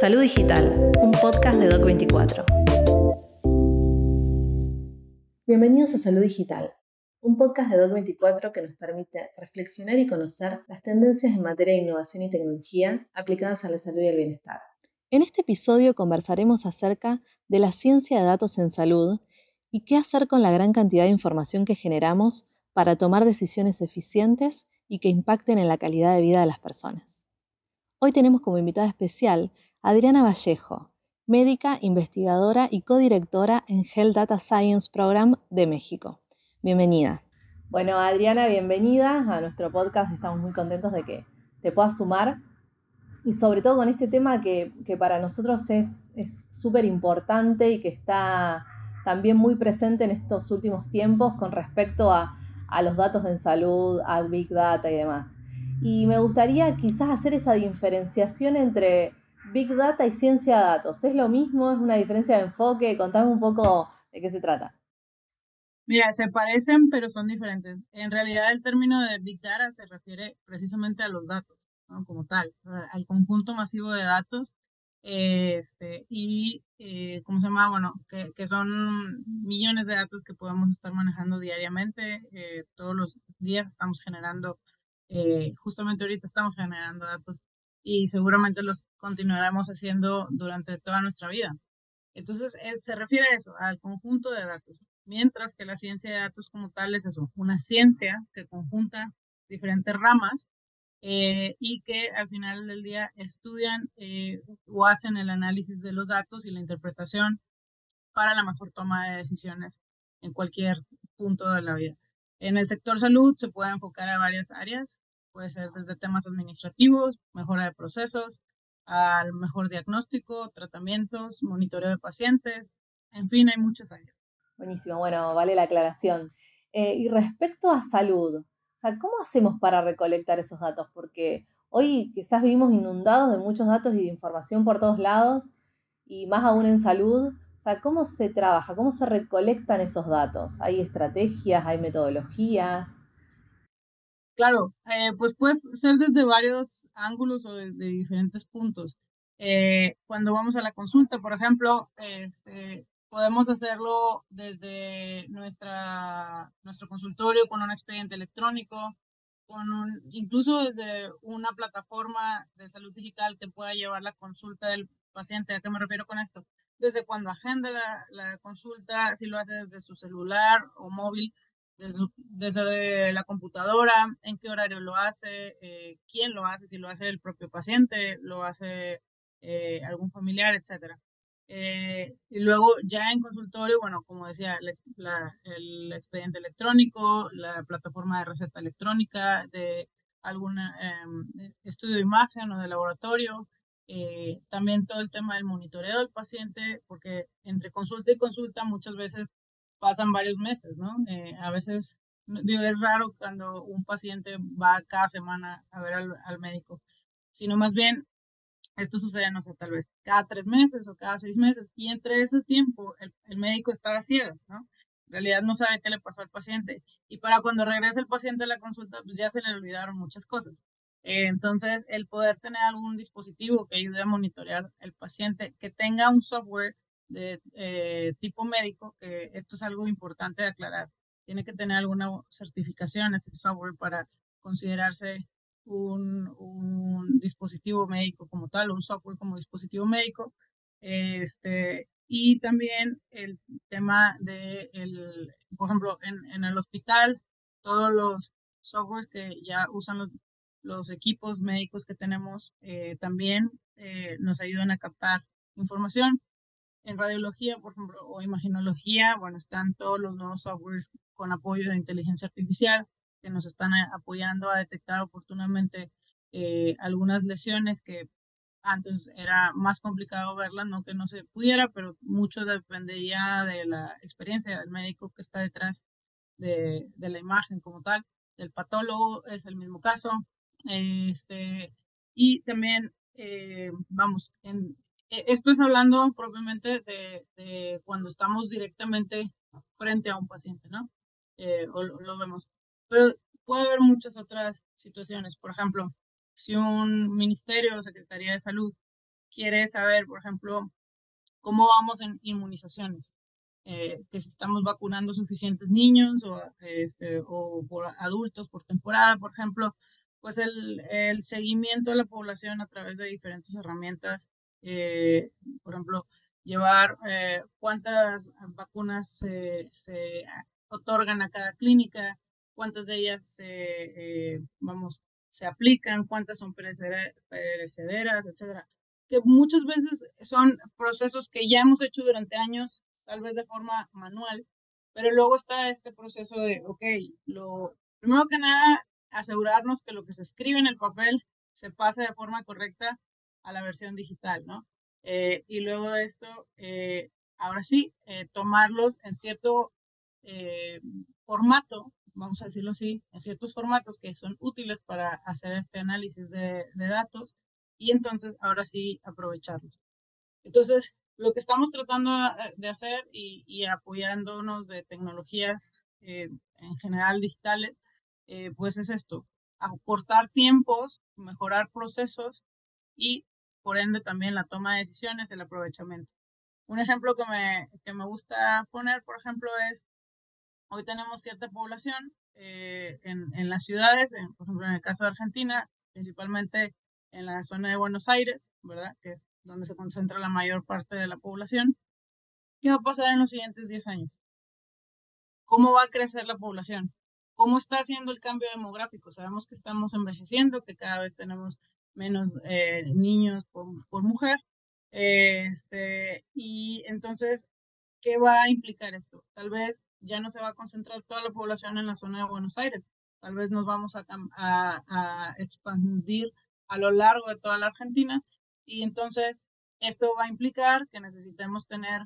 Salud Digital, un podcast de Doc24. Bienvenidos a Salud Digital, un podcast de Doc24 que nos permite reflexionar y conocer las tendencias en materia de innovación y tecnología aplicadas a la salud y el bienestar. En este episodio conversaremos acerca de la ciencia de datos en salud y qué hacer con la gran cantidad de información que generamos para tomar decisiones eficientes y que impacten en la calidad de vida de las personas. Hoy tenemos como invitada especial Adriana Vallejo, médica, investigadora y codirectora en Health Data Science Program de México. Bienvenida. Bueno, Adriana, bienvenida a nuestro podcast. Estamos muy contentos de que te puedas sumar y sobre todo con este tema que, para nosotros es súper importante y que está también muy presente en estos últimos tiempos con respecto a, a los datos en salud, al Big Data y demás. Y me gustaría quizás hacer esa diferenciación entre Big Data y ciencia de datos. ¿Es lo mismo? ¿Es una diferencia de enfoque? Contame un poco de qué se trata. Mira, se parecen, pero son diferentes. En realidad, el término de Big Data se refiere precisamente a los datos, ¿no? como tal, al conjunto masivo de datos. Este, y, eh, ¿cómo se llama? Bueno, que, que, son millones de datos que podemos estar manejando diariamente. Eh, todos los días estamos generando eh, justamente ahorita estamos generando datos y seguramente los continuaremos haciendo durante toda nuestra vida. Entonces, eh, se refiere a eso, al conjunto de datos, mientras que la ciencia de datos como tal es una ciencia que conjunta diferentes ramas eh, y que al final del día estudian o hacen el análisis de los datos y la interpretación para la mejor toma de decisiones en cualquier punto de la vida. En el sector salud se puede enfocar a varias áreas, puede ser desde temas administrativos, mejora de procesos, al mejor diagnóstico, tratamientos, monitoreo de pacientes, en fin, hay muchas áreas. Buenísimo, bueno, vale la aclaración. Eh, y respecto a salud, o sea, ¿cómo hacemos para recolectar esos datos? Porque hoy quizás vivimos inundados de muchos datos y de información por todos lados, y más aún en salud. O sea, ¿cómo se trabaja? ¿Cómo se recolectan esos datos? ¿Hay estrategias? ¿Hay metodologías? Claro, eh, pues puede ser desde varios ángulos o desde diferentes puntos. Eh, cuando vamos a la consulta, por ejemplo, este, podemos hacerlo desde nuestra, nuestro consultorio con un expediente electrónico, con un, incluso desde una plataforma de salud digital que pueda llevar la consulta del paciente. ¿A qué me refiero con esto? desde cuando agenda la, consulta, si lo hace desde su celular o móvil, desde, la computadora, en qué horario lo hace, eh, quién lo hace, si lo hace el propio paciente, lo hace eh, algún familiar, etc. Eh, y luego ya en consultorio, bueno, como decía, el expediente electrónico, la plataforma de receta electrónica, de algún em, estudio de imagen o de laboratorio, eh, también todo el tema del monitoreo del paciente, porque entre consulta y consulta muchas veces pasan varios meses, ¿no? Eh, a veces, digo, es raro cuando un paciente va cada semana a ver al, médico, sino más bien esto sucede, no sé, tal vez cada tres meses o cada seis meses, y entre ese tiempo el, médico está a ciegas, ¿no? En realidad no sabe qué le pasó al paciente. Y para cuando regrese el paciente a la consulta, pues ya se le olvidaron muchas cosas. Entonces, el poder tener algún dispositivo que ayude a monitorear el paciente, que tenga un software de eh, tipo médico, que esto es algo importante de aclarar, tiene que tener alguna certificación ese software para considerarse un, un dispositivo médico como tal, un software como dispositivo médico. Este, y también el tema de, el, por ejemplo, en, en el hospital, todos los software que ya usan los los equipos médicos que tenemos eh, también eh, nos ayudan a captar información. En radiología, por ejemplo, o imaginología, bueno, están todos los nuevos softwares con apoyo de inteligencia artificial que nos están eh, apoyando a detectar oportunamente algunas lesiones que antes era más complicado verlas, no que no se pudiera, pero mucho dependería de la experiencia del médico que está detrás de, la imagen como tal. El patólogo es el mismo caso, este, y también, eh, vamos, en, esto es hablando propiamente de, cuando estamos directamente frente a un paciente, ¿no? Eh, o lo, vemos. Pero puede haber muchas otras situaciones. Por ejemplo, si un ministerio o secretaría de salud quiere saber, por ejemplo, cómo vamos en inmunizaciones, eh, que si estamos vacunando suficientes niños o, este, o por adultos por temporada, por ejemplo, pues el, el, seguimiento de la población a través de diferentes herramientas, eh, por ejemplo, llevar eh, cuántas vacunas se otorgan a cada clínica, cuántas de ellas se, vamos, se aplican, cuántas son perecederas, etcétera que muchas veces son procesos que ya hemos hecho durante años, tal vez de forma manual, pero luego está este proceso de, ok, lo primero que nada, asegurarnos que lo que se escribe en el papel se pase de forma correcta a la versión digital, ¿no? Eh, y luego de esto, eh, ahora sí, eh, tomarlos en cierto formato, vamos a decirlo así, en ciertos formatos que son útiles para hacer este análisis de, datos y entonces ahora sí aprovecharlos. Entonces, lo que estamos tratando de hacer y, apoyándonos de tecnologías en general digitales, pues es esto, acortar tiempos, mejorar procesos y por ende también la toma de decisiones, el aprovechamiento. Un ejemplo que me, que me gusta poner, por ejemplo, es, hoy tenemos cierta población en, en, las ciudades, por ejemplo, en el caso de Argentina, principalmente en la zona de Buenos Aires, ¿verdad? Que es donde se concentra la mayor parte de la población. ¿Qué va a pasar en los siguientes 10 años? ¿Cómo va a crecer la población? ¿Cómo está haciendo el cambio demográfico? Sabemos que estamos envejeciendo, que cada vez tenemos menos eh, niños por, mujer. este, y entonces, ¿qué va a implicar esto? Tal vez ya no se va a concentrar toda la población en la zona de Buenos Aires. Tal vez nos vamos a, a, a expandir a lo largo de toda la Argentina. Y entonces esto va a implicar que necesitemos tener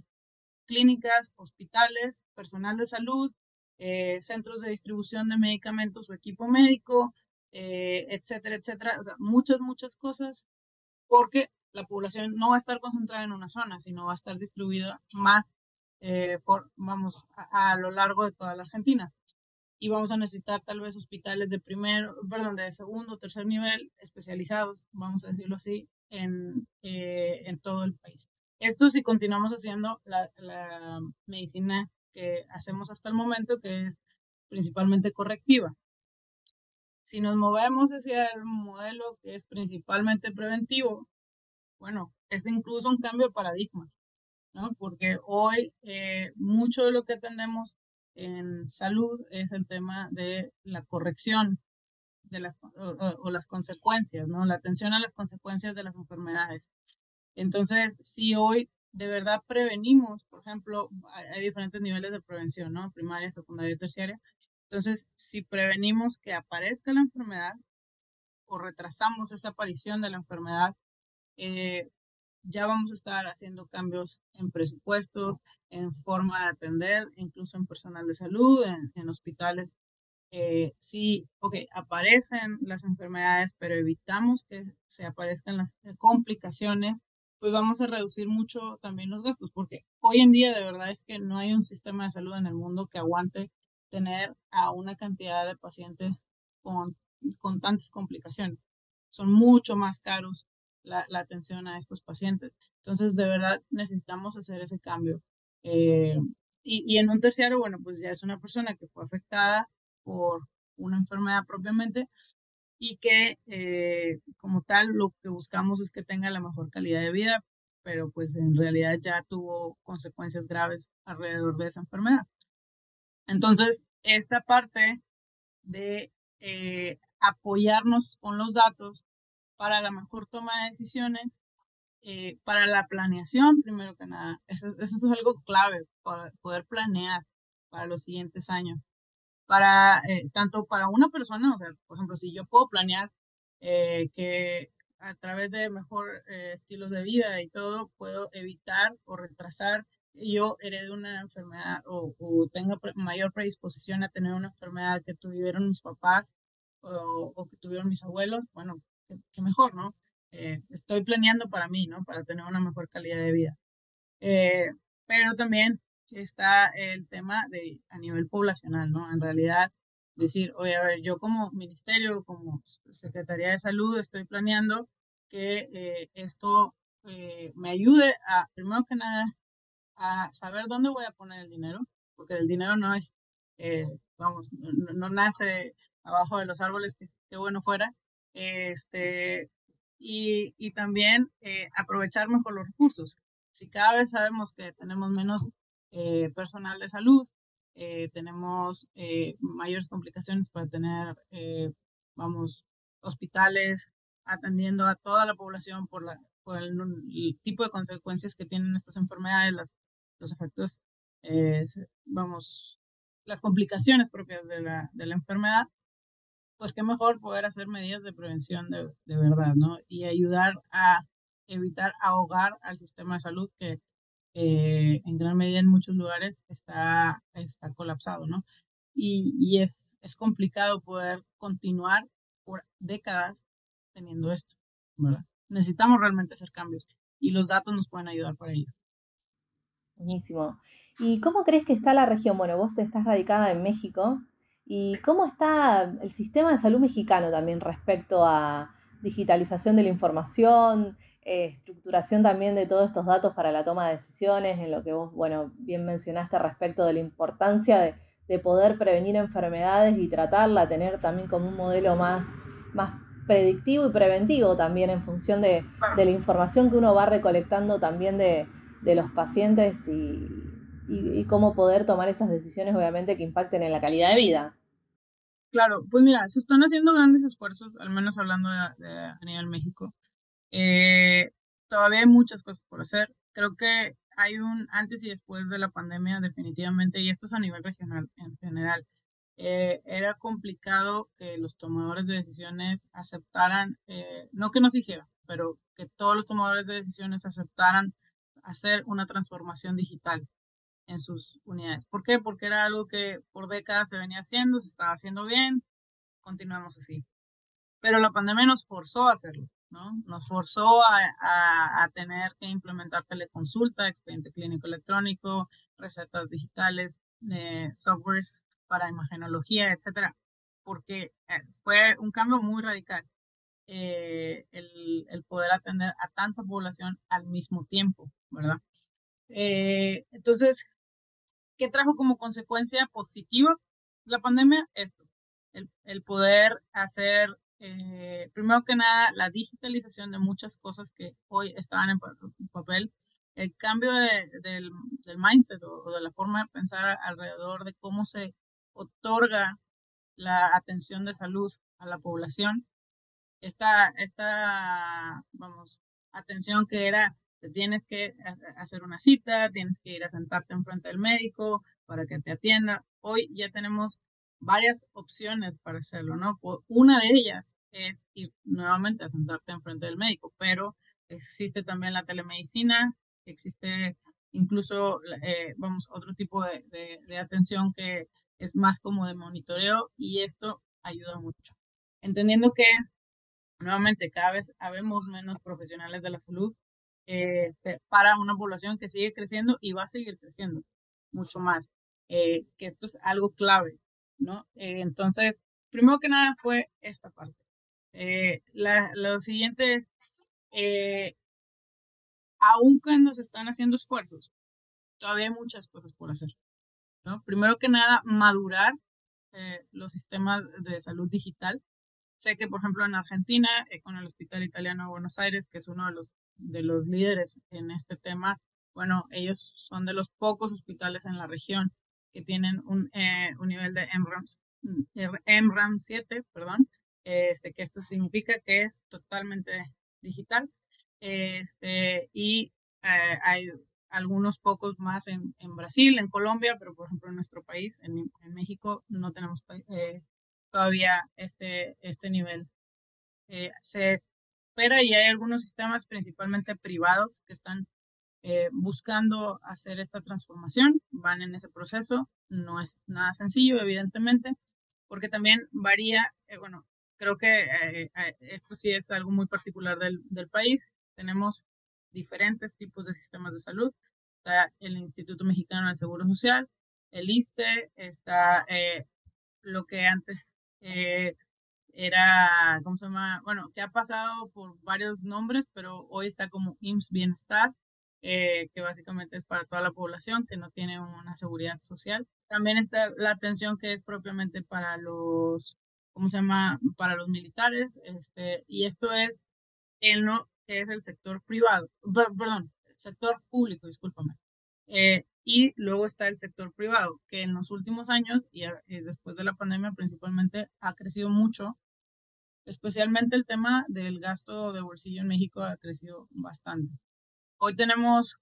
clínicas, hospitales, personal de salud, eh, centros de distribución de medicamentos o equipo médico, eh, etcétera, etcétera. Muchas, muchas cosas, porque la población no va a estar concentrada en una zona, sino va a estar distribuida más, eh, vamos, a, lo largo de toda la Argentina y vamos a necesitar tal vez hospitales de primer, perdón, de segundo, tercer nivel especializados, vamos a decirlo así, en, eh, en todo el país. Esto si continuamos haciendo la, la medicina que hacemos hasta el momento, que es principalmente correctiva. Si nos movemos hacia el modelo que es principalmente preventivo, bueno, es incluso un cambio de paradigma, ¿no? Porque hoy eh, mucho de lo que atendemos en salud es el tema de la corrección de las, o, las consecuencias, ¿no? La atención a las consecuencias de las enfermedades. Entonces, si hoy de verdad prevenimos, por ejemplo, hay, diferentes niveles de prevención, ¿no? Primaria, secundaria y terciaria. Entonces, si prevenimos que aparezca la enfermedad o retrasamos esa aparición de la enfermedad, eh, ya vamos a estar haciendo cambios en presupuestos, en forma de atender, incluso en personal de salud, en, hospitales. Eh, sí, ok, aparecen las enfermedades, pero evitamos que se aparezcan las complicaciones, pues vamos a reducir mucho también los gastos, porque hoy en día de verdad es que no hay un sistema de salud en el mundo que aguante tener a una cantidad de pacientes con, con tantas complicaciones. Son mucho más caros la, atención a estos pacientes. Entonces, de verdad, necesitamos hacer ese cambio. Eh, y, en un terciario, bueno, pues ya es una persona que fue afectada por una enfermedad propiamente y que eh, como tal lo que buscamos es que tenga la mejor calidad de vida, pero pues en realidad ya tuvo consecuencias graves alrededor de esa enfermedad. Entonces, esta parte de eh, apoyarnos con los datos para la mejor toma de decisiones, eh, para la planeación, primero que nada. Eso, es algo clave para poder planear para los siguientes años. Para, eh, tanto para una persona, o sea, por ejemplo, si yo puedo planear eh, que a través de mejor estilos de vida y todo, puedo evitar o retrasar yo herede una enfermedad o, o tenga mayor predisposición a tener una enfermedad que tuvieron mis papás o, o que tuvieron mis abuelos, bueno, que, mejor, ¿no? Eh, estoy planeando para mí, ¿no? Para tener una mejor calidad de vida. Eh, pero también está el tema de a nivel poblacional, ¿no? En realidad, decir, oye, a ver, yo como ministerio, como Secretaría de Salud, estoy planeando que eh, esto eh, me ayude a, primero que nada, a saber dónde voy a poner el dinero, porque el dinero no es, eh, vamos, no, nace abajo de los árboles, que, bueno fuera, este, y, y también eh, aprovechar mejor los recursos. Si cada vez sabemos que tenemos menos personal de salud, tenemos mayores complicaciones para tener, vamos, hospitales atendiendo a toda la población por, la, por el, tipo de consecuencias que tienen estas enfermedades, las, los efectos, eh, vamos, las complicaciones propias de la, de la enfermedad, pues qué mejor poder hacer medidas de prevención de, de verdad, ¿no? Y ayudar a evitar ahogar al sistema de salud que eh, en gran medida en muchos lugares está, está colapsado, ¿no? Y, y es, es complicado poder continuar por décadas teniendo esto, ¿verdad? Necesitamos realmente hacer cambios y los datos nos pueden ayudar para ello. Buenísimo. ¿Y cómo crees que está la región? Bueno, vos estás radicada en México. ¿Y cómo está el sistema de salud mexicano también respecto a digitalización de la información, eh, estructuración también de todos estos datos para la toma de decisiones, en lo que vos, bueno, bien mencionaste respecto de la importancia de, de poder prevenir enfermedades y tratarla, tener también como un modelo más, más predictivo y preventivo también en función de, la información que uno va recolectando también de, los pacientes y, cómo poder tomar esas decisiones obviamente que impacten en la calidad de vida. Claro, pues mira, se están haciendo grandes esfuerzos, al menos hablando de, a nivel México. Eh, todavía hay muchas cosas por hacer. Creo que hay un antes y después de la pandemia definitivamente, y esto es a nivel regional en general. Eh, era complicado que los tomadores de decisiones aceptaran, eh, no que no se hiciera, pero que todos los tomadores de decisiones aceptaran hacer una transformación digital en sus unidades. ¿Por qué? Porque era algo que por décadas se venía haciendo, se estaba haciendo bien, continuamos así. Pero la pandemia nos forzó a hacerlo, ¿no? Nos forzó a, a tener que implementar teleconsulta, expediente clínico electrónico, recetas digitales, eh, softwares para imagenología, etcétera, porque eh, fue un cambio muy radical eh, el, poder atender a tanta población al mismo tiempo, ¿verdad? Eh, entonces, ¿qué trajo como consecuencia positiva la pandemia? Esto, el, poder hacer, primero que nada, la digitalización de muchas cosas que hoy estaban en papel, el cambio del, del, mindset o, de la forma de pensar alrededor de cómo se otorga la atención de salud a la población. Esta, esta, vamos, atención que era, te tienes que hacer una cita, tienes que ir a sentarte enfrente del médico para que te atienda. Hoy ya tenemos varias opciones para hacerlo, ¿no? Una de ellas es ir nuevamente a sentarte enfrente del médico, pero existe también la telemedicina, existe incluso, eh, vamos, otro tipo de, de atención que es más como de monitoreo y esto ayuda mucho. Entendiendo que nuevamente cada vez habemos menos profesionales de la salud eh, para una población que sigue creciendo y va a seguir creciendo mucho más, eh, que esto es algo clave, ¿no? Eh, entonces, primero que nada fue esta parte. La, lo siguiente es, aun cuando se están haciendo esfuerzos, todavía hay muchas cosas por hacer. Primero que nada, madurar eh, los sistemas de salud digital. Sé que, por ejemplo, en Argentina, eh, con el Hospital Italiano de Buenos Aires, que es uno de los, de los líderes en este tema, bueno, ellos son de los pocos hospitales en la región que tienen un, eh, un nivel de MRAMS, MRAM 7, perdón, este, que esto significa que es totalmente digital. Este, y hay algunos pocos más en, en, Brasil, en Colombia, pero por ejemplo en nuestro país, en, en México, no tenemos eh, todavía este, este nivel. Eh, se espera y hay algunos sistemas, principalmente privados, que están eh, buscando hacer esta transformación, van en ese proceso, no es nada sencillo, evidentemente, porque también varía, bueno, creo que esto sí es algo muy particular del, del país, tenemos diferentes tipos de sistemas de salud. Está el Instituto Mexicano del Seguro Social, el ISTE, está eh, lo que antes eh, era, ¿cómo se llama? Bueno, que ha pasado por varios nombres, pero hoy está como IMSS Bienestar, eh, que básicamente es para toda la población que no tiene una seguridad social. También está la atención que es propiamente para los, ¿cómo se llama? Para los militares, este, y esto es en lo que es el sector privado, perdón, el sector público, discúlpame. Eh, y luego está el sector privado, que en los últimos años y eh, después de la pandemia principalmente ha crecido mucho. Especialmente el tema del gasto de bolsillo en México ha crecido bastante. Hoy tenemos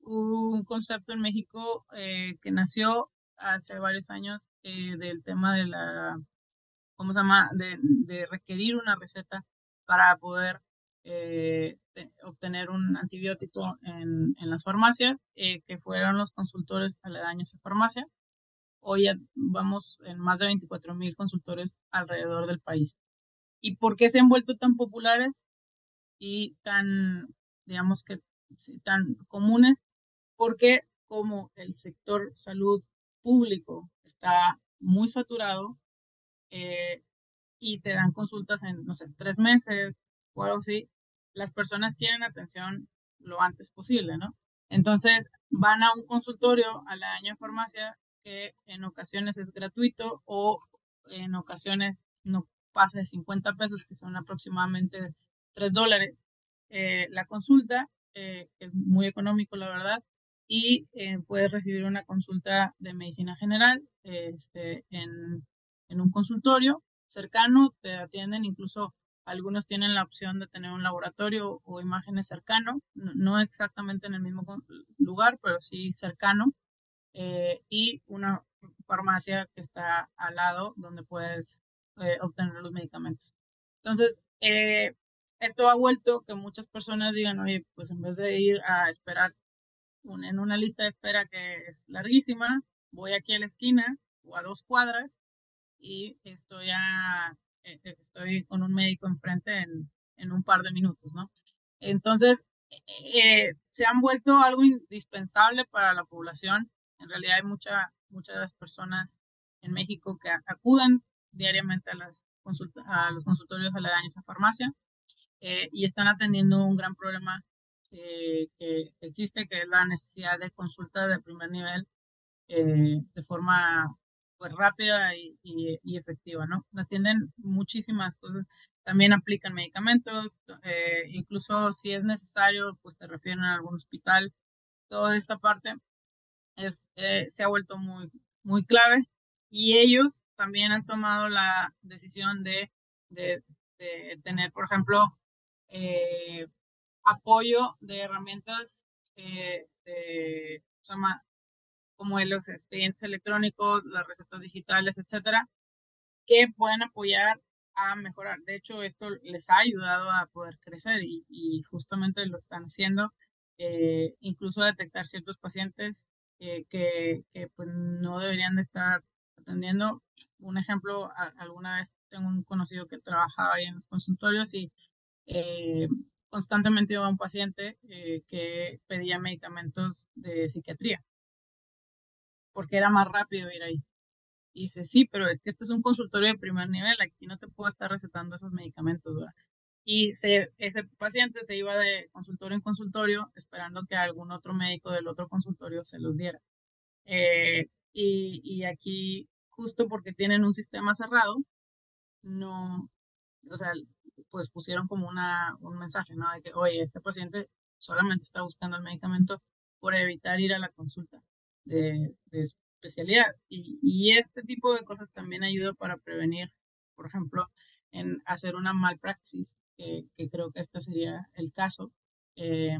un concepto en México eh, que nació hace varios años eh, del tema de la, ¿cómo se llama?, de, de requerir una receta para poder eh, obtener un antibiótico en, las farmacias, eh, que fueron los consultores aledaños de farmacia. Hoy vamos en más de 24 mil consultores alrededor del país. ¿Y por qué se han vuelto tan populares y tan, digamos que, tan comunes? Porque como el sector salud público está muy saturado eh, y te dan consultas en, no sé, tres meses o algo así, las personas quieren atención lo antes posible, ¿no? Entonces van a un consultorio al año de farmacia que en ocasiones es gratuito o en ocasiones no pasa de 50 pesos, que son aproximadamente 3 dólares eh, la consulta, eh, es muy económico, la verdad, y eh, puedes recibir una consulta de medicina general este, en, en un consultorio cercano, te atienden incluso algunos tienen la opción de tener un laboratorio o imágenes cercano, no, exactamente en el mismo lugar, pero sí cercano, eh, y una farmacia que está al lado donde puedes eh, obtener los medicamentos. Entonces, eh, esto ha vuelto que muchas personas digan, oye, pues en vez de ir a esperar en una lista de espera que es larguísima, voy aquí a la esquina o a dos cuadras y estoy a estoy con un médico enfrente en, en un par de minutos, ¿no? Entonces, eh, se han vuelto algo indispensable para la población. En realidad hay mucha, muchas personas en México que acuden diariamente a, las a los consultorios aledaños a farmacia y están atendiendo un gran problema que existe, que es la necesidad de consulta de primer nivel de forma pues rápida y, y, efectiva, ¿no? Atienden muchísimas cosas. También aplican medicamentos, eh, incluso si es necesario, pues te refieren a algún hospital. Toda esta parte eh, se ha vuelto muy, muy clave y ellos también han tomado la decisión de, tener, por ejemplo, eh, apoyo de herramientas de, se llama como los expedientes electrónicos, las recetas digitales, etcétera, que pueden apoyar a mejorar. De hecho, esto les ha ayudado a poder crecer y, justamente lo están haciendo, eh, incluso detectar ciertos pacientes eh, que, que pues, no deberían de estar atendiendo. Un ejemplo, alguna vez tengo un conocido que trabajaba ahí en los consultorios y eh, constantemente iba a un paciente que pedía medicamentos de psiquiatría porque era más rápido ir ahí. Y dice, sí, pero es que este es un consultorio de primer nivel, aquí no te puedo estar recetando esos medicamentos, ¿verdad? Y se, ese paciente se iba de consultorio en consultorio esperando que algún otro médico del otro consultorio se los diera. Eh, y, y aquí, justo porque tienen un sistema cerrado, no, o sea, pues pusieron como una, un mensaje, ¿no? De que, oye, este paciente solamente está buscando el medicamento por evitar ir a la consulta de, especialidad. Y, este tipo de cosas también ayuda para prevenir, por ejemplo, en hacer una malpraxis, que, creo que este sería el caso, eh,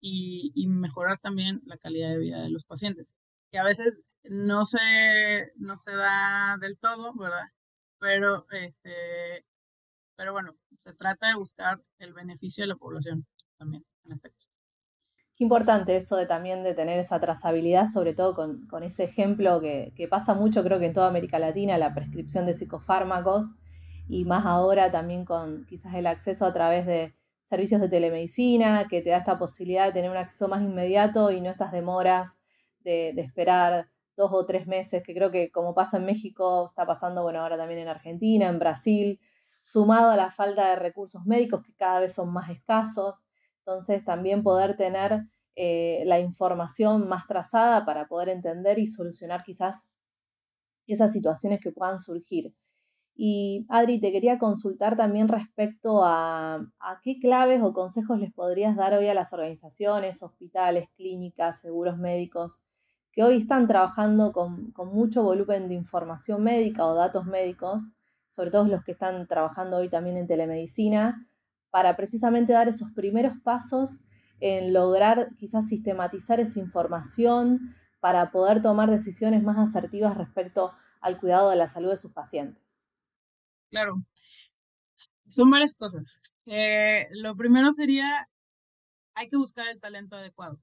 y, y, mejorar también la calidad de vida de los pacientes, que a veces no se, no se da del todo, ¿verdad? Pero, este, pero bueno, se trata de buscar el beneficio de la población también, en efecto. Qué importante eso de también de tener esa trazabilidad, sobre todo con, con ese ejemplo que, que, pasa mucho, creo que en toda América Latina, la prescripción de psicofármacos y más ahora también con quizás el acceso a través de servicios de telemedicina, que te da esta posibilidad de tener un acceso más inmediato y no estas demoras de, de esperar dos o tres meses, que creo que como pasa en México, está pasando, bueno, ahora también en Argentina, en Brasil, sumado a la falta de recursos médicos que cada vez son más escasos. Entonces, también poder tener eh, la información más trazada para poder entender y solucionar quizás esas situaciones que puedan surgir. Y Adri, te quería consultar también respecto a, qué claves o consejos les podrías dar hoy a las organizaciones, hospitales, clínicas, seguros médicos, que hoy están trabajando con, mucho volumen de información médica o datos médicos, sobre todo los que están trabajando hoy también en telemedicina, para precisamente dar esos primeros pasos en lograr quizás sistematizar esa información para poder tomar decisiones más asertivas respecto al cuidado de la salud de sus pacientes. Claro, son varias cosas. Eh, lo primero sería, hay que buscar el talento adecuado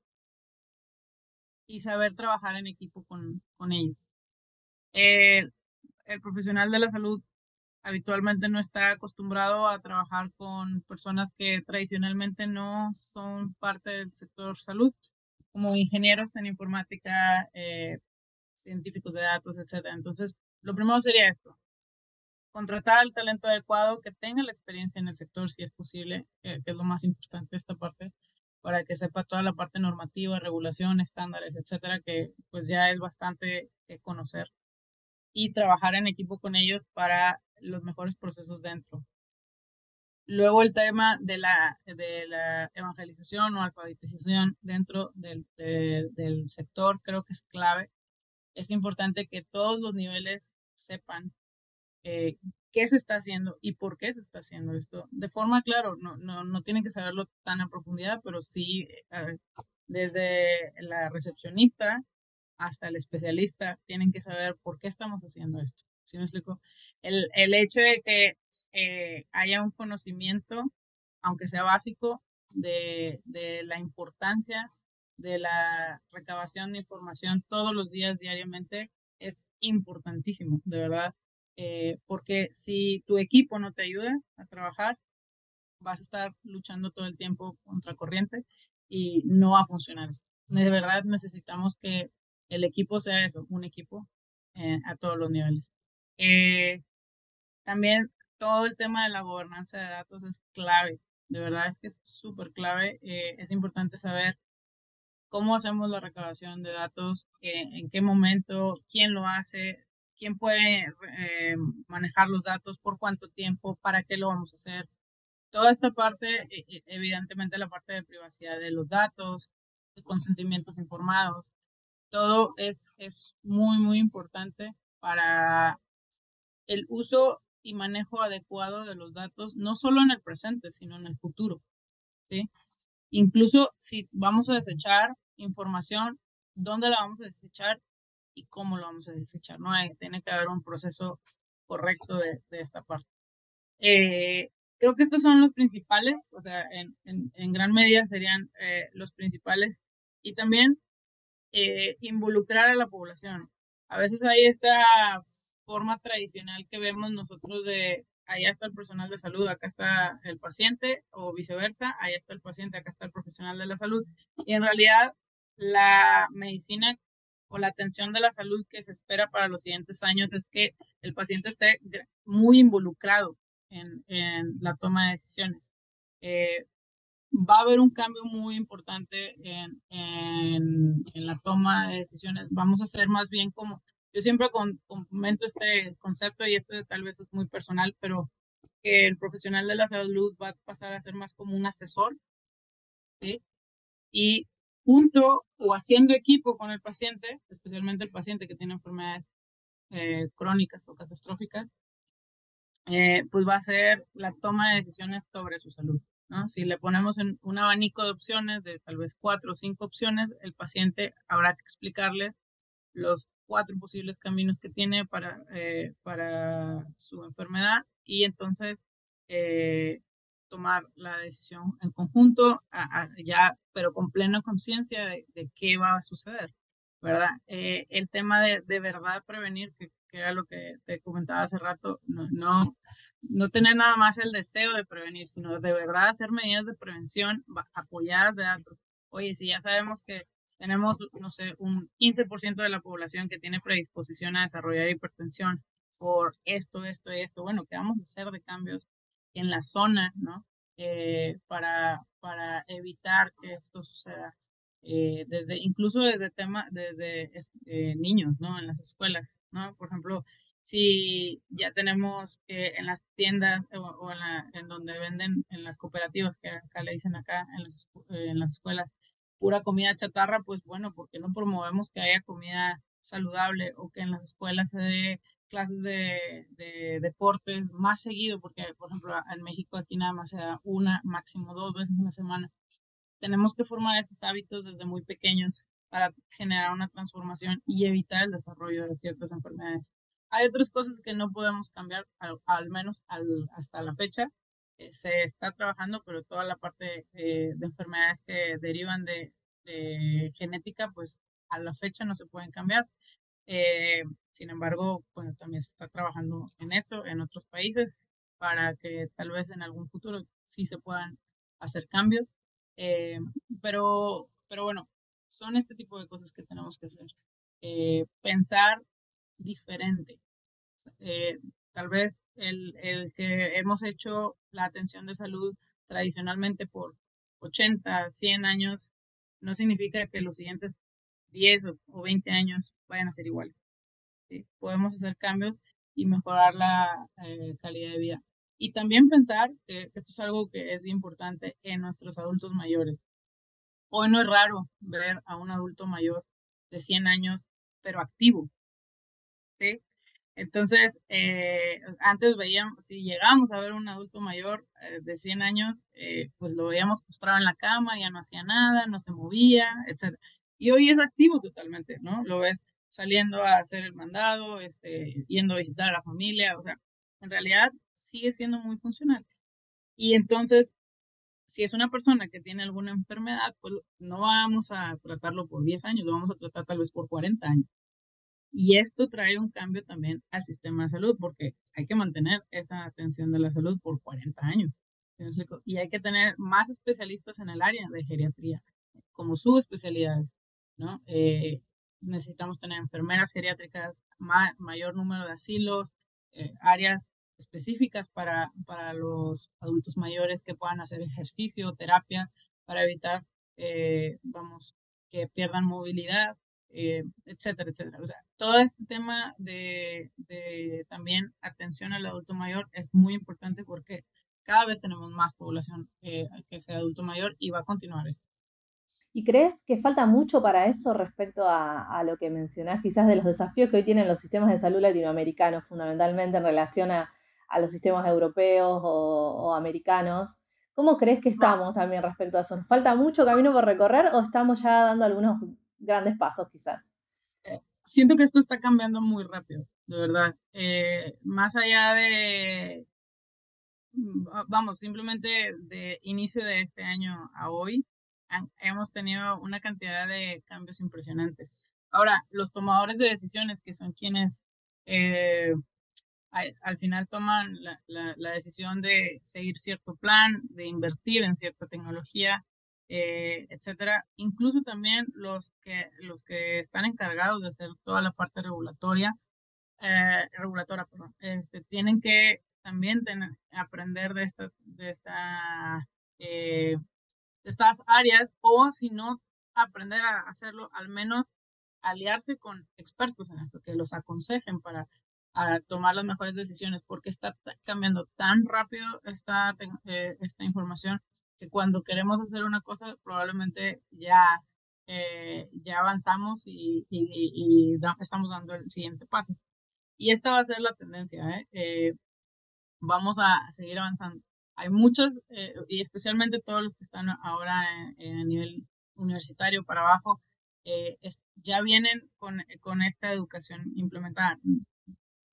y saber trabajar en equipo con, con ellos. Eh, el profesional de la salud habitualmente no está acostumbrado a trabajar con personas que tradicionalmente no son parte del sector salud, como ingenieros en informática, eh, científicos de datos, etc. Entonces, lo primero sería esto, contratar el talento adecuado que tenga la experiencia en el sector, si es posible, que es lo más importante esta parte, para que sepa toda la parte normativa, regulación, estándares, etcétera, que pues ya es bastante que conocer y trabajar en equipo con ellos para los mejores procesos dentro. Luego el tema de la, de la evangelización o alfabetización dentro del, del sector creo que es clave. Es importante que todos los niveles sepan eh, qué se está haciendo y por qué se está haciendo esto. De forma, claro, no, no, no tienen que saberlo tan a profundidad, pero sí eh, desde la recepcionista hasta el especialista tienen que saber por qué estamos haciendo esto. ¿Sí me explico? El, el hecho de que eh, haya un conocimiento, aunque sea básico, de, de la importancia de la recabación de información todos los días, diariamente, es importantísimo, de verdad. Eh, porque si tu equipo no te ayuda a trabajar, vas a estar luchando todo el tiempo contra corriente y no va a funcionar. De verdad necesitamos que el equipo sea eso, un equipo eh, a todos los niveles. Eh, también todo el tema de la gobernanza de datos es clave, de verdad es que es súper clave. es importante saber cómo hacemos la recabación de datos, en qué momento, quién lo hace, quién puede eh, manejar los datos, por cuánto tiempo, para qué lo vamos a hacer. Toda esta parte, e, e, evidentemente la parte de privacidad de los datos, consentimientos informados, todo es, es muy, muy importante para el uso y manejo adecuado de los datos, no solo en el presente, sino en el futuro. ¿sí? Incluso si vamos a desechar información, ¿dónde la vamos a desechar y cómo lo vamos a desechar. No hay, tiene que haber un proceso correcto de, de esta parte. Eh, creo que estos son los principales, o sea, en, en, en gran medida serían eh, los principales. Y también eh, involucrar a la población. A veces hay esta forma tradicional que vemos nosotros de allá está el personal de salud, acá está el paciente, o viceversa, allá está el paciente, acá está el profesional de la salud. Y en realidad la medicina o la atención de la salud que se espera para los siguientes años es que el paciente esté muy involucrado en, en la toma de decisiones. Eh, va a haber un cambio muy importante en, en, en, la toma de decisiones. Vamos a ser más bien como, yo siempre comento este concepto y esto tal vez es muy personal, pero que el profesional de la salud va a pasar a ser más como un asesor, ¿sí? Y junto o haciendo equipo con el paciente, especialmente el paciente que tiene enfermedades eh, crónicas o catastróficas, eh, pues va a ser la toma de decisiones sobre su salud. ¿no? Si le ponemos en un abanico de opciones, de tal vez cuatro o cinco opciones, el paciente habrá que explicarle los cuatro posibles caminos que tiene para, eh, para su enfermedad y entonces tomar la decisión en conjunto, ya, pero con plena conciencia de, qué va a suceder, ¿verdad? Eh, el tema de, de verdad prevenir, que, era lo que te comentaba hace rato, no, no, no tener nada más el deseo de prevenir, sino de verdad hacer medidas de prevención apoyadas de datos. Oye, si ya sabemos que tenemos, no sé, un 15% de la población que tiene predisposición a desarrollar hipertensión por esto, esto y esto, bueno, ¿qué vamos a hacer de cambios en la zona, ¿no? Eh, para, para evitar que esto suceda. Eh, desde, incluso desde tema, desde eh, niños, ¿no? En las escuelas, ¿no? Por ejemplo, si ya tenemos que en las tiendas o, en, la, en, donde venden en las cooperativas, que acá le dicen acá en las, en las escuelas, pura comida chatarra, pues bueno, porque no promovemos que haya comida saludable o que en las escuelas se dé clases de, de deportes más seguido, porque por ejemplo en México aquí nada más se una, máximo dos veces en la semana. Tenemos que formar esos hábitos desde muy pequeños para generar una transformación y evitar el desarrollo de ciertas enfermedades. Hay otras cosas que no podemos cambiar, al, menos hasta la fecha. Eh, se está trabajando, pero toda la parte de enfermedades que derivan de, genética, pues a la fecha no se pueden cambiar. Eh, sin embargo, bueno, también se está trabajando en eso en otros países para que tal vez en algún futuro sí se puedan hacer cambios. Eh, pero, pero bueno, son este tipo de cosas que tenemos que hacer. pensar diferente. Tal vez el, el, que hemos hecho la atención de salud tradicionalmente por 80, 100 años, no significa que los siguientes 10 o, 20 años vayan a ser iguales. Podemos hacer cambios y mejorar la eh, calidad de vida. Y también pensar que esto es algo que es importante en nuestros adultos mayores. Hoy no es raro ver a un adulto mayor de 100 años, pero activo. ¿sí? Entonces, eh, antes veíamos, si llegábamos a ver un adulto mayor eh, de 100 años, eh, pues lo veíamos postrado en la cama, ya no hacía nada, no se movía, etc. Y hoy es activo totalmente, ¿no? Lo ves saliendo a hacer el mandado, este, yendo a visitar a la familia, o sea, en realidad sigue siendo muy funcional. Y entonces, si es una persona que tiene alguna enfermedad, pues no vamos a tratarlo por 10 años, lo vamos a tratar tal vez por 40 años. Y esto trae un cambio también al sistema de salud, porque hay que mantener esa atención de la salud por 40 años. Y hay que tener más especialistas en el área de geriatría, como subespecialidades, ¿no? Eh, necesitamos tener enfermeras geriátricas, mayor número de asilos, eh, áreas específicas para, para los adultos mayores que puedan hacer ejercicio, terapia, para evitar, eh, vamos, que pierdan movilidad eh, etcétera, etcétera. O sea, todo este tema de, también atención al adulto mayor es muy importante porque cada vez tenemos más población que sea adulto mayor y va a continuar esto. ¿Y crees que falta mucho para eso respecto a, lo que mencionás, quizás de los desafíos que hoy tienen los sistemas de salud latinoamericanos, fundamentalmente en relación a, los sistemas europeos o, o, americanos? ¿Cómo crees que estamos también respecto a eso? ¿Nos falta mucho camino por recorrer o estamos ya dando algunos grandes pasos quizás. Eh, siento que esto está cambiando muy rápido, de verdad. Eh, más allá de, mm, vamos, simplemente de inicio de este año a hoy, hemos tenido una cantidad de cambios impresionantes. Ahora, los tomadores de decisiones, que son quienes eh, al, final toman la, la, decisión de seguir cierto plan, de invertir en cierta tecnología, eh, etcétera. Incluso también los que, los que están encargados de hacer toda la parte regulatoria, eh, regulatoria, perdón, este, tienen que también aprender de, esta, de, esta, eh, de estas áreas o si no, aprender a hacerlo, al menos aliarse con expertos en esto, que los aconsejen para a tomar las mejores decisiones, porque está cambiando tan rápido esta, esta información que cuando queremos hacer una cosa probablemente ya, eh, ya avanzamos y, y, estamos dando el siguiente paso. Y esta va a ser la tendencia. ¿eh? eh vamos a seguir avanzando. Hay muchos, eh, y especialmente todos los que están ahora en, nivel universitario para abajo, ya vienen con, con esta educación implementada.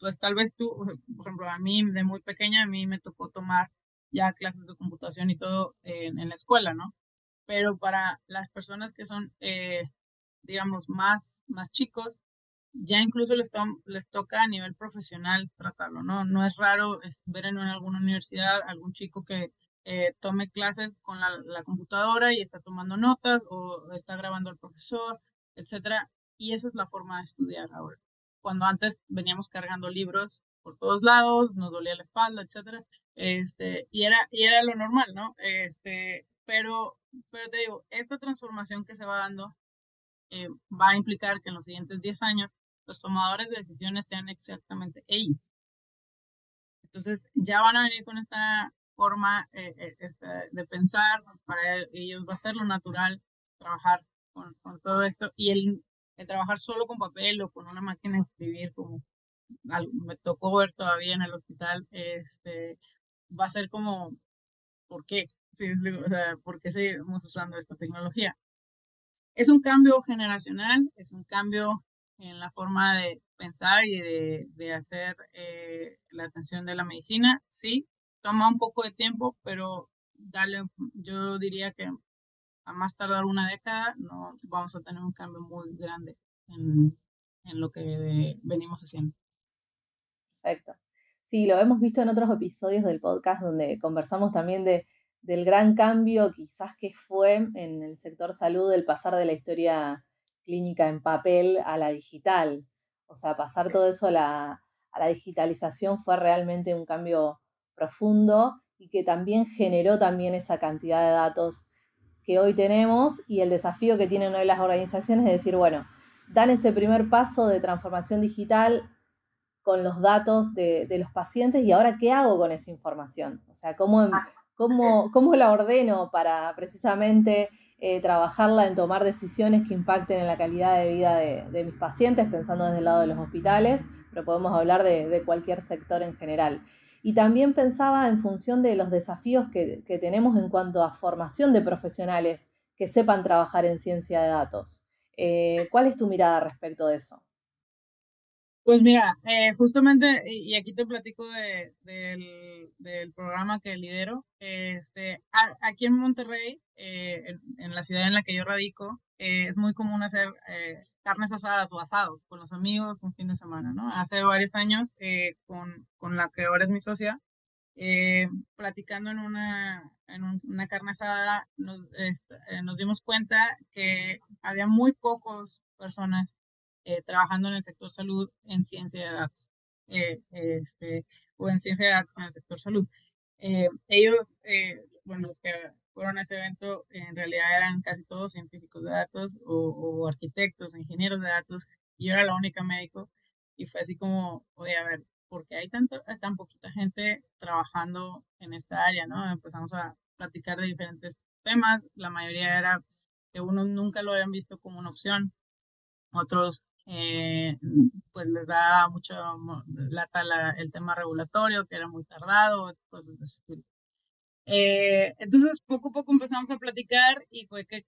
Pues tal vez tú, por ejemplo, a mí de muy pequeña, a mí me tocó tomar ya clases de computación y todo en, la escuela, ¿no? Pero para las personas que son, eh, digamos, más, más chicos, ya incluso les, les toca a nivel profesional tratarlo, ¿no? No es raro ver en alguna universidad algún chico que eh, tome clases con la, la, computadora y está tomando notas o está grabando al profesor, etcétera. Y esa es la forma de estudiar ahora. Cuando antes veníamos cargando libros por todos lados, nos dolía la espalda, etcétera. Este, y era, y era lo normal, ¿no? Este, pero, pero te digo, esta transformación que se va dando eh, va a implicar que en los siguientes 10 años los tomadores de decisiones sean exactamente ellos. Entonces, ya van a venir con esta forma eh, eh, de pensar, para ellos va a ser lo natural trabajar con, con todo esto y el, el, trabajar solo con papel o con una máquina de escribir, como me tocó ver todavía en el hospital, este, va a ser como, ¿por qué? Sí, o sea, ¿Por qué seguimos usando esta tecnología? Es un cambio generacional, es un cambio en la forma de pensar y de, de hacer eh, la atención de la medicina. Sí, toma un poco de tiempo, pero dale, yo diría que a más tardar una década no vamos a tener un cambio muy grande en, en lo que venimos haciendo. Perfecto. Sí, lo hemos visto en otros episodios del podcast donde conversamos también de, del gran cambio quizás que fue en el sector salud el pasar de la historia clínica en papel a la digital. O sea, pasar todo eso a la, a la digitalización fue realmente un cambio profundo y que también generó también esa cantidad de datos que hoy tenemos y el desafío que tienen hoy las organizaciones es decir, bueno, dan ese primer paso de transformación digital con los datos de, los pacientes y ahora qué hago con esa información. O sea, cómo, em, cómo, cómo la ordeno para precisamente eh, trabajarla en tomar decisiones que impacten en la calidad de vida de, mis pacientes, pensando desde el lado de los hospitales, pero podemos hablar de, cualquier sector en general. Y también pensaba en función de los desafíos que, que tenemos en cuanto a formación de profesionales que sepan trabajar en ciencia de datos. Eh, ¿Cuál es tu mirada respecto de eso? Pues mira, eh, justamente, y, aquí te platico de, del, programa que lidero, este, aquí en Monterrey, eh, en, la ciudad en la que yo radico, eh, es muy común hacer carnes asadas o asados con los amigos un fin de semana, ¿no? Hace varios años, con, con, la que ahora es mi socia, platicando en una, en una carne asada, nos, este, nos dimos cuenta que había muy pocos personas eh, trabajando en el sector salud en ciencia de datos eh, este, o en ciencia de datos en el sector salud. Eh, ellos, bueno, los que fueron a ese evento en realidad eran casi todos científicos de datos o, arquitectos, ingenieros de datos, y yo era la única médico y fue así como, oye, a ver, ¿por qué hay tanto, tan poquita gente trabajando en esta área? ¿no? Empezamos a platicar de diferentes temas, la mayoría era que unos nunca lo habían visto como una opción, otros eh, pues les da mucho lata el tema regulatorio, que era muy tardado, cosas de ese. Eh, entonces, poco a poco empezamos a platicar y fue que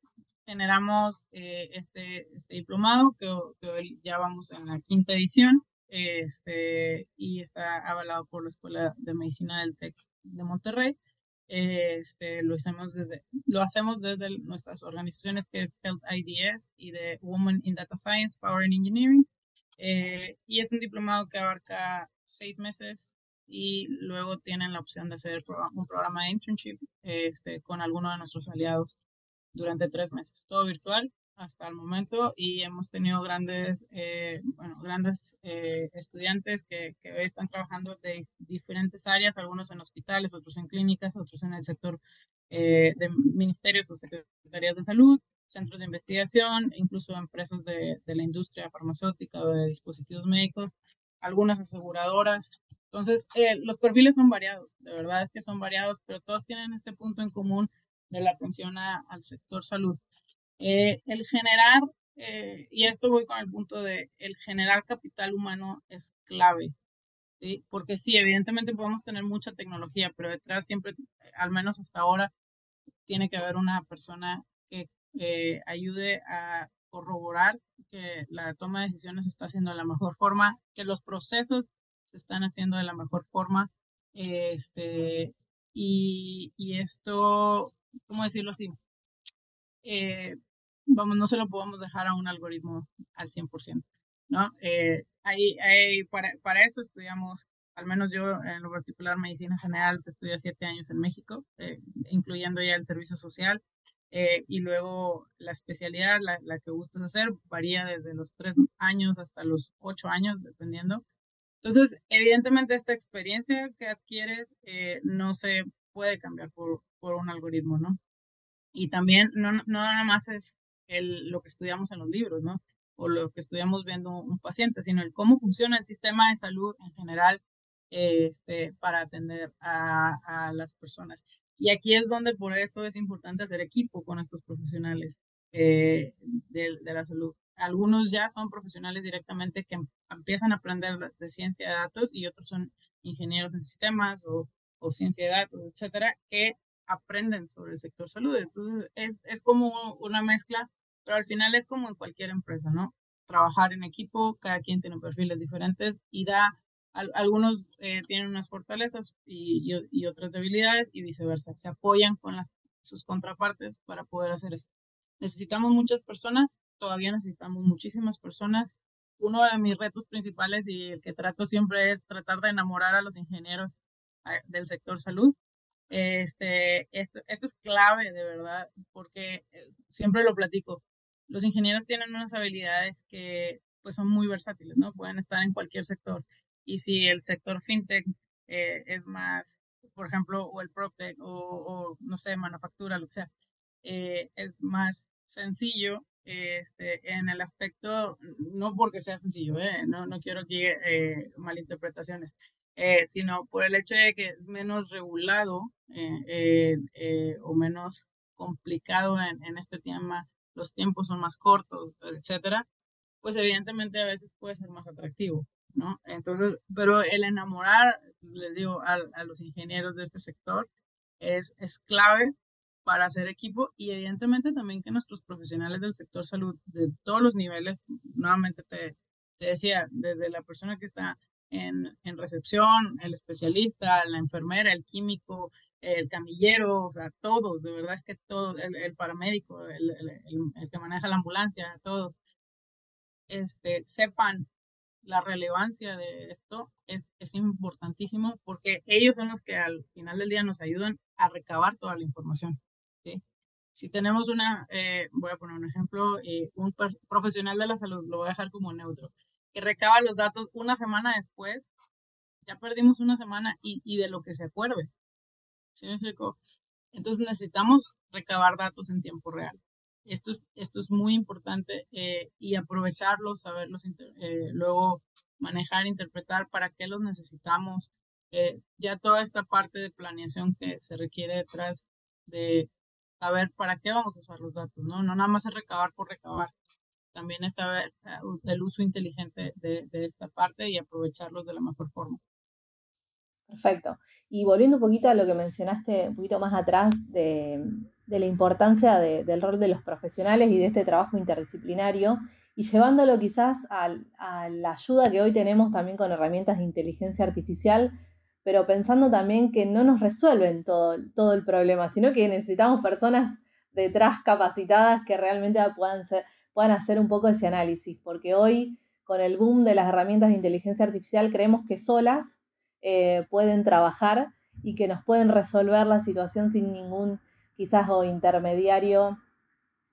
generamos eh, este, este diplomado, que, hoy ya vamos en la quinta edición, este, y está avalado por la Escuela de Medicina del TEC de Monterrey. Este, lo, hacemos desde, nuestras organizaciones que es Health IDS y de Women in Data Science, Power and Engineering. Eh, y es un diplomado que abarca seis meses y luego tienen la opción de hacer un programa de internship este, con alguno de nuestros aliados durante tres meses, todo virtual hasta el momento y hemos tenido grandes, eh, bueno, grandes eh, estudiantes que, que, están trabajando de diferentes áreas, algunos en hospitales, otros en clínicas, otros en el sector eh, de ministerios o secretarías de salud, centros de investigación, incluso empresas de, de la industria farmacéutica o de dispositivos médicos, algunas aseguradoras. Entonces, los perfiles son variados, de verdad es que son variados, pero todos tienen este punto en común de la atención al sector salud. Eh, el generar, eh, y esto voy con el punto de, el generar capital humano es clave. Porque sí, evidentemente podemos tener mucha tecnología, pero detrás siempre, al menos hasta ahora, tiene que haber una persona que ayude a corroborar que la toma de decisiones se está haciendo de la mejor forma, que los procesos se están haciendo de la mejor forma, este, y, y esto, ¿cómo decirlo así? Eh, vamos, no se lo podemos dejar a un algoritmo al 100%, ¿no? Eh, ahí, para, para, eso estudiamos, al menos yo en lo particular, medicina general, se estudia siete años en México, eh, incluyendo ya el servicio social, eh, y luego la especialidad, la, la, que gustas hacer, varía desde los tres años hasta los ocho años, dependiendo. Entonces, evidentemente esta experiencia que adquieres eh, no se puede cambiar por, por, un algoritmo, ¿no? Y también no, no nada más es el, lo que estudiamos en los libros, ¿no? O lo que estudiamos viendo un paciente, sino el cómo funciona el sistema de salud en general este, para atender a, a las personas. Y aquí es donde por eso es importante hacer equipo con estos profesionales eh, de, de, la salud. Algunos ya son profesionales directamente que empiezan a aprender de ciencia de datos y otros son ingenieros en sistemas o, o ciencia de datos, etcétera, que aprenden sobre el sector salud. Entonces, es, es como una mezcla, pero al final es como en cualquier empresa, ¿no? Trabajar en equipo, cada quien tiene perfiles diferentes y da, algunos eh, tienen unas fortalezas y, y, otras debilidades y viceversa. Se apoyan con sus contrapartes para poder hacer esto. Necesitamos muchas personas, todavía necesitamos muchísimas personas. Uno de mis retos principales y el que trato siempre es tratar de enamorar a los ingenieros eh, del sector salud este, esto, esto es clave, de verdad, porque eh, siempre lo platico. Los ingenieros tienen unas habilidades que pues son muy versátiles, ¿no? Pueden estar en cualquier sector. Y si el sector fintech eh, es más, por ejemplo, o el PropTech o, o, no sé, manufactura, lo que sea, eh, es más sencillo este, en el aspecto, no porque sea sencillo, ¿eh? no, no quiero que eh, malinterpretaciones, eh, sino por el hecho de que es menos regulado eh, eh, o menos complicado en, este tema, los tiempos son más cortos, etcétera, pues evidentemente a veces puede ser más atractivo, ¿no? Entonces, pero el enamorar, les digo, a, los ingenieros de este sector es, es clave para hacer equipo y evidentemente también que nuestros profesionales del sector salud de todos los niveles, nuevamente te, te decía, desde la persona que está en, en, recepción, el especialista, la enfermera, el químico, el camillero, o sea, todos, de verdad es que todos, el, el paramédico, el, el, que maneja la ambulancia, todos, este, sepan la relevancia de esto es, es importantísimo porque ellos son los que al final del día nos ayudan a recabar toda la información. ¿sí? Si tenemos una, eh, voy a poner un ejemplo, eh, un profesional de la salud, lo voy a dejar como neutro, que recaba los datos una semana después, ya perdimos una semana y, de lo que se acuerde. Entonces necesitamos recabar datos en tiempo real. Esto es, esto es muy importante eh, y aprovecharlos, saberlos, eh, luego manejar, interpretar para qué los necesitamos. Eh, ya toda esta parte de planeación que se requiere detrás de saber para qué vamos a usar los datos, ¿no? No nada más es recabar por recabar, también es saber el uso inteligente de, de esta parte y aprovecharlos de la mejor forma. Perfecto. Y volviendo un poquito a lo que mencionaste un poquito más atrás de, de la importancia de, del rol de los profesionales y de este trabajo interdisciplinario y llevándolo quizás a, a, la ayuda que hoy tenemos también con herramientas de inteligencia artificial, pero pensando también que no nos resuelven todo, todo el problema, sino que necesitamos personas detrás capacitadas que realmente puedan, ser, puedan hacer un poco ese análisis, porque hoy con el boom de las herramientas de inteligencia artificial creemos que solas eh, pueden trabajar y que nos pueden resolver la situación sin ningún quizás o intermediario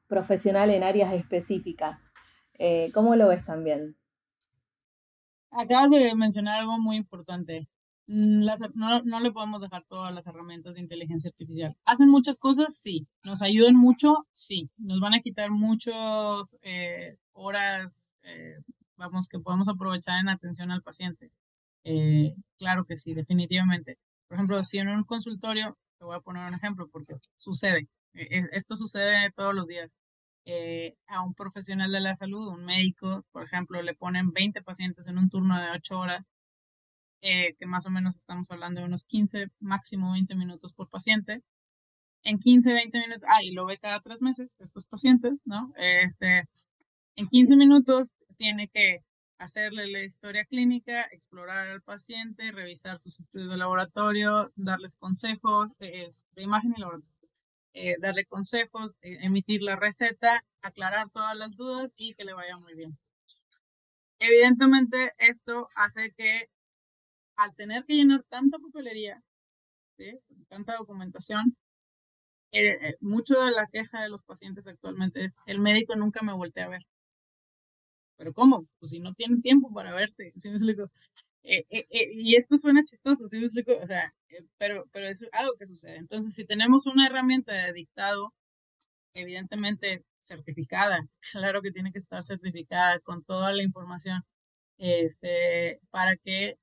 profesional en áreas específicas. Eh, ¿Cómo lo ves también? Acabas de mencionar algo muy importante. Mm, las, no, no, le podemos dejar todas las herramientas de inteligencia artificial. ¿Hacen muchas cosas? Sí. ¿Nos ayudan mucho? Sí. ¿Nos van a quitar muchas eh, horas, eh, vamos, que podemos aprovechar en atención al paciente? Eh, claro que sí, definitivamente. Por ejemplo, si en un consultorio, te voy a poner un ejemplo porque sucede, e, e, esto sucede todos los días. Eh, a un profesional de la salud, un médico, por ejemplo, le ponen 20 pacientes en un turno de 8 horas, eh, que más o menos estamos hablando de unos 15, máximo 20 minutos por paciente. En 15, 20 minutos, ah, y lo ve cada tres meses, estos pacientes, ¿no? Este, en 15 minutos tiene que hacerle la historia clínica, explorar al paciente, revisar sus estudios de laboratorio, darles consejos de, de imagen y laboratorio, eh, darle consejos, eh, emitir la receta, aclarar todas las dudas y que le vaya muy bien. Evidentemente, esto hace que al tener que llenar tanta papelería, tanta documentación, mucho de la queja de los pacientes actualmente es el médico nunca me voltea a ver. ¿Pero cómo? Pues si no tiene tiempo para verte. Eh, eh, eh, y esto suena chistoso, ¿sí me explico? O sea, pero, pero es algo que sucede. Entonces, si tenemos una herramienta de dictado, evidentemente certificada, claro que tiene que estar certificada con toda la información, este, para que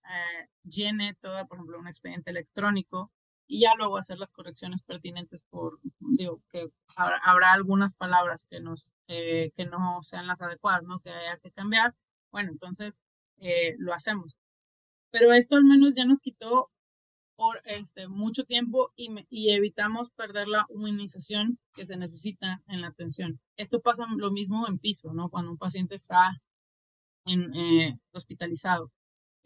llene toda, por ejemplo, un expediente electrónico y ya luego hacer las correcciones pertinentes por, digo, que habrá, algunas palabras que, nos, que no sean las adecuadas, ¿no? Que haya que cambiar. Bueno, entonces lo hacemos pero esto al menos ya nos quitó por este, mucho tiempo y, y, evitamos perder la humanización que se necesita en la atención. Esto pasa lo mismo en piso, ¿no? Cuando un paciente está eh, hospitalizado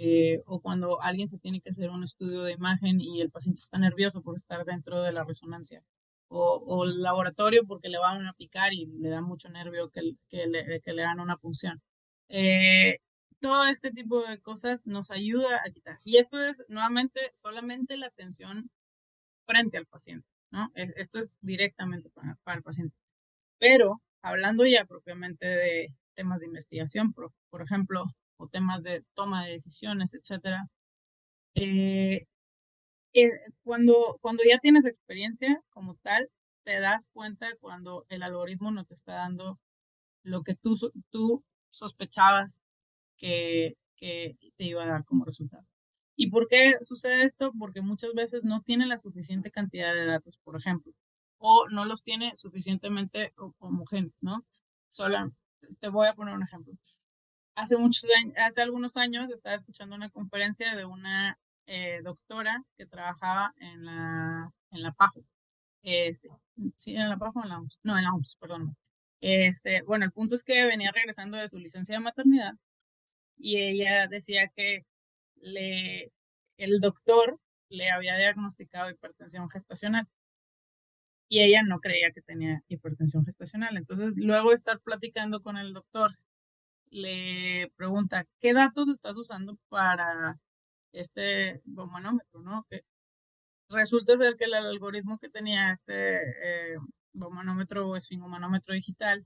eh, o cuando alguien se tiene que hacer un estudio de imagen y el paciente está nervioso por estar dentro de la resonancia. O, el laboratorio porque le van a picar y le da mucho nervio que, le, dan una punción. Eh, todo este tipo de cosas nos ayuda a quitar. Y esto es nuevamente solamente la atención frente al paciente, ¿no? Esto es directamente para, el paciente. Pero hablando ya propiamente de temas de investigación, por, ejemplo, o temas de toma de decisiones, etcétera, eh, eh, cuando, cuando ya tienes experiencia como tal, te das cuenta cuando el algoritmo no te está dando lo que tú, tú sospechabas que, te iba a dar como resultado. ¿Y por qué sucede esto? Porque muchas veces no tiene la suficiente cantidad de datos, por ejemplo, o no los tiene suficientemente homogéneos, ¿no? Solo, te voy a poner un ejemplo. Hace, muchos hace algunos años estaba escuchando una conferencia de una eh, doctora que trabajaba en la, en la PAJO. Este, sí, en la PAJO en la OMS. No, en la OMS, perdón. Este, bueno, el punto es que venía regresando de su licencia de maternidad y ella decía que le, el doctor le había diagnosticado hipertensión gestacional y ella no creía que tenía hipertensión gestacional. Entonces, luego de estar platicando con el doctor, le pregunta, ¿qué datos estás usando para este manómetro? ¿no? Resulta ser que el algoritmo que tenía este eh, manómetro o esfingomanómetro digital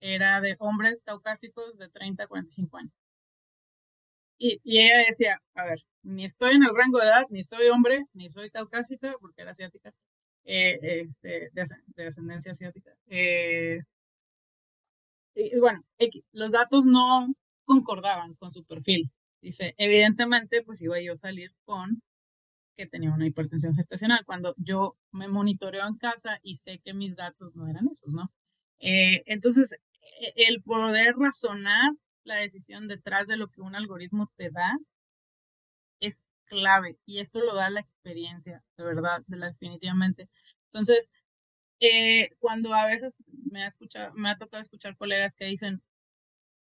era de hombres caucásicos de 30 a 45 años. Y, ella decía, a ver, ni estoy en el rango de edad, ni soy hombre, ni soy caucásica, porque era asiática, eh, este, de, ascendencia asiática. Eh, y, bueno, los datos no concordaban con su perfil. Dice, evidentemente, pues iba yo a salir con que tenía una hipertensión gestacional, cuando yo me monitoreo en casa y sé que mis datos no eran esos, ¿no? Eh, entonces, e, el poder razonar la decisión detrás de lo que un algoritmo te da es clave y esto lo da la experiencia, de verdad, de la, definitivamente. Entonces, eh, cuando a veces me ha, escuchado, me ha tocado escuchar colegas que dicen,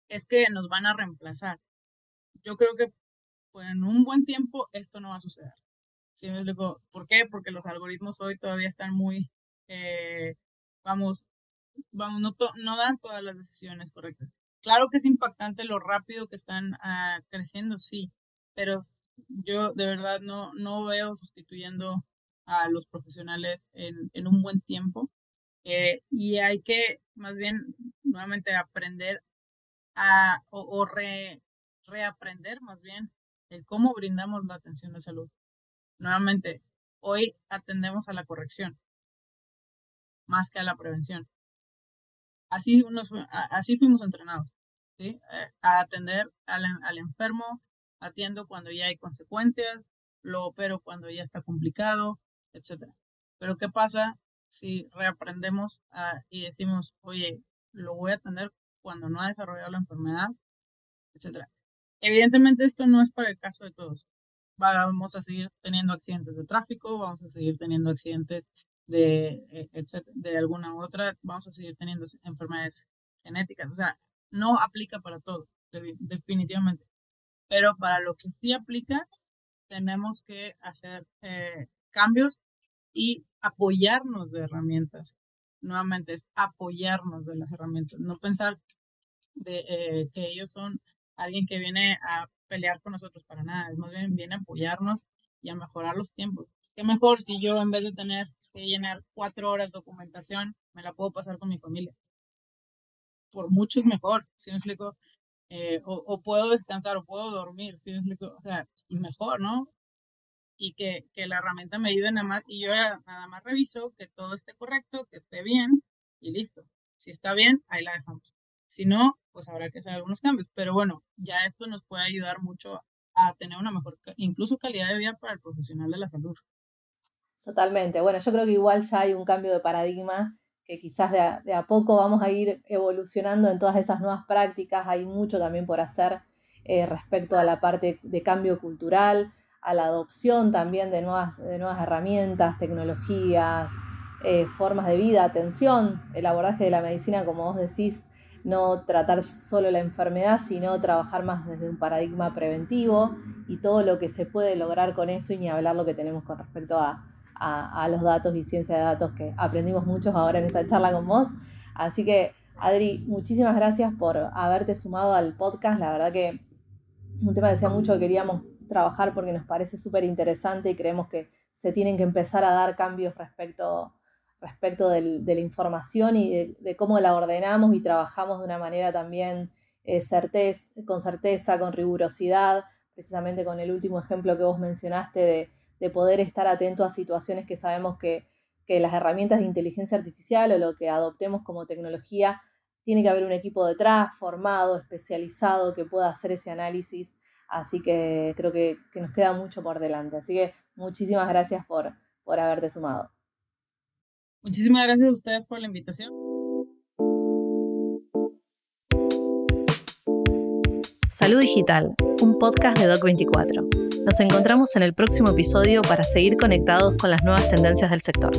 es que nos van a reemplazar. Yo creo que pues, en un buen tiempo esto no va a suceder. ¿Sí me explico? ¿Por qué? Porque los algoritmos hoy todavía están muy, eh, vamos, vamos, no, no dan todas las decisiones correctas. Claro que es impactante lo rápido que están ah, creciendo, sí, pero yo de verdad no, no veo sustituyendo a los profesionales en, en un buen tiempo. Eh, y hay que más bien nuevamente aprender a, o, reaprender más bien el cómo brindamos la atención de salud. Nuevamente, hoy atendemos a la corrección más que a la prevención. Así, unos, así fuimos entrenados, ¿sí? Eh, a atender al, al enfermo, atiendo cuando ya hay consecuencias, lo opero cuando ya está complicado, etc. Pero ¿qué pasa si reaprendemos y decimos, oye, lo voy a atender cuando no ha desarrollado la enfermedad, etcétera? Evidentemente esto no es para el caso de todos. Vamos a seguir teniendo accidentes de tráfico, vamos a seguir teniendo accidentes de, eh, de alguna otra, vamos a seguir teniendo enfermedades genéticas. O sea, no aplica para todo, definitivamente. Pero para lo que sí aplica, tenemos que hacer eh, cambios y apoyarnos de herramientas. Nuevamente, es apoyarnos de las herramientas, no pensar de, eh, que ellos son alguien que viene a pelear con nosotros para nada, es más bien viene a apoyarnos y a mejorar los tiempos. Qué mejor si yo en vez de tener que llenar cuatro horas de documentación, me la puedo pasar con mi familia. Por mucho es mejor, si me explico? Eh, o, puedo descansar, o puedo dormir, ¿sí? o sea, mejor, ¿no? Y que, que, la herramienta me ayude nada más, y yo nada más reviso que todo esté correcto, que esté bien, y listo. Si está bien, ahí la dejamos. Si no, pues habrá que hacer algunos cambios. Pero bueno, ya esto nos puede ayudar mucho a tener una mejor, incluso calidad de vida para el profesional de la salud. Totalmente. Bueno, yo creo que igual ya hay un cambio de paradigma que quizás de a, poco vamos a ir evolucionando en todas esas nuevas prácticas. Hay mucho también por hacer eh, respecto a la parte de cambio cultural, a la adopción también de nuevas, de nuevas herramientas, tecnologías, eh, formas de vida, atención, el abordaje de la medicina, como vos decís, no tratar solo la enfermedad, sino trabajar más desde un paradigma preventivo y todo lo que se puede lograr con eso y ni hablar lo que tenemos con respecto a, a, los datos y ciencia de datos que aprendimos muchos ahora en esta charla con vos. Así que, Adri, muchísimas gracias por haberte sumado al podcast. La verdad que un tema que decía mucho que queríamos trabajar porque nos parece súper interesante y creemos que se tienen que empezar a dar cambios respecto, respecto de la información y de, cómo la ordenamos y trabajamos de una manera también eh, con certeza, con rigurosidad, precisamente con el último ejemplo que vos mencionaste de de poder estar atento a situaciones que sabemos que, las herramientas de inteligencia artificial o lo que adoptemos como tecnología, tiene que haber un equipo detrás, formado, especializado, que pueda hacer ese análisis. Así que creo que, nos queda mucho por delante. Así que muchísimas gracias por, por haberte sumado. Muchísimas gracias a ustedes por la invitación. Salud Digital, un podcast de Doc24. Nos encontramos en el próximo episodio para seguir conectados con las nuevas tendencias del sector.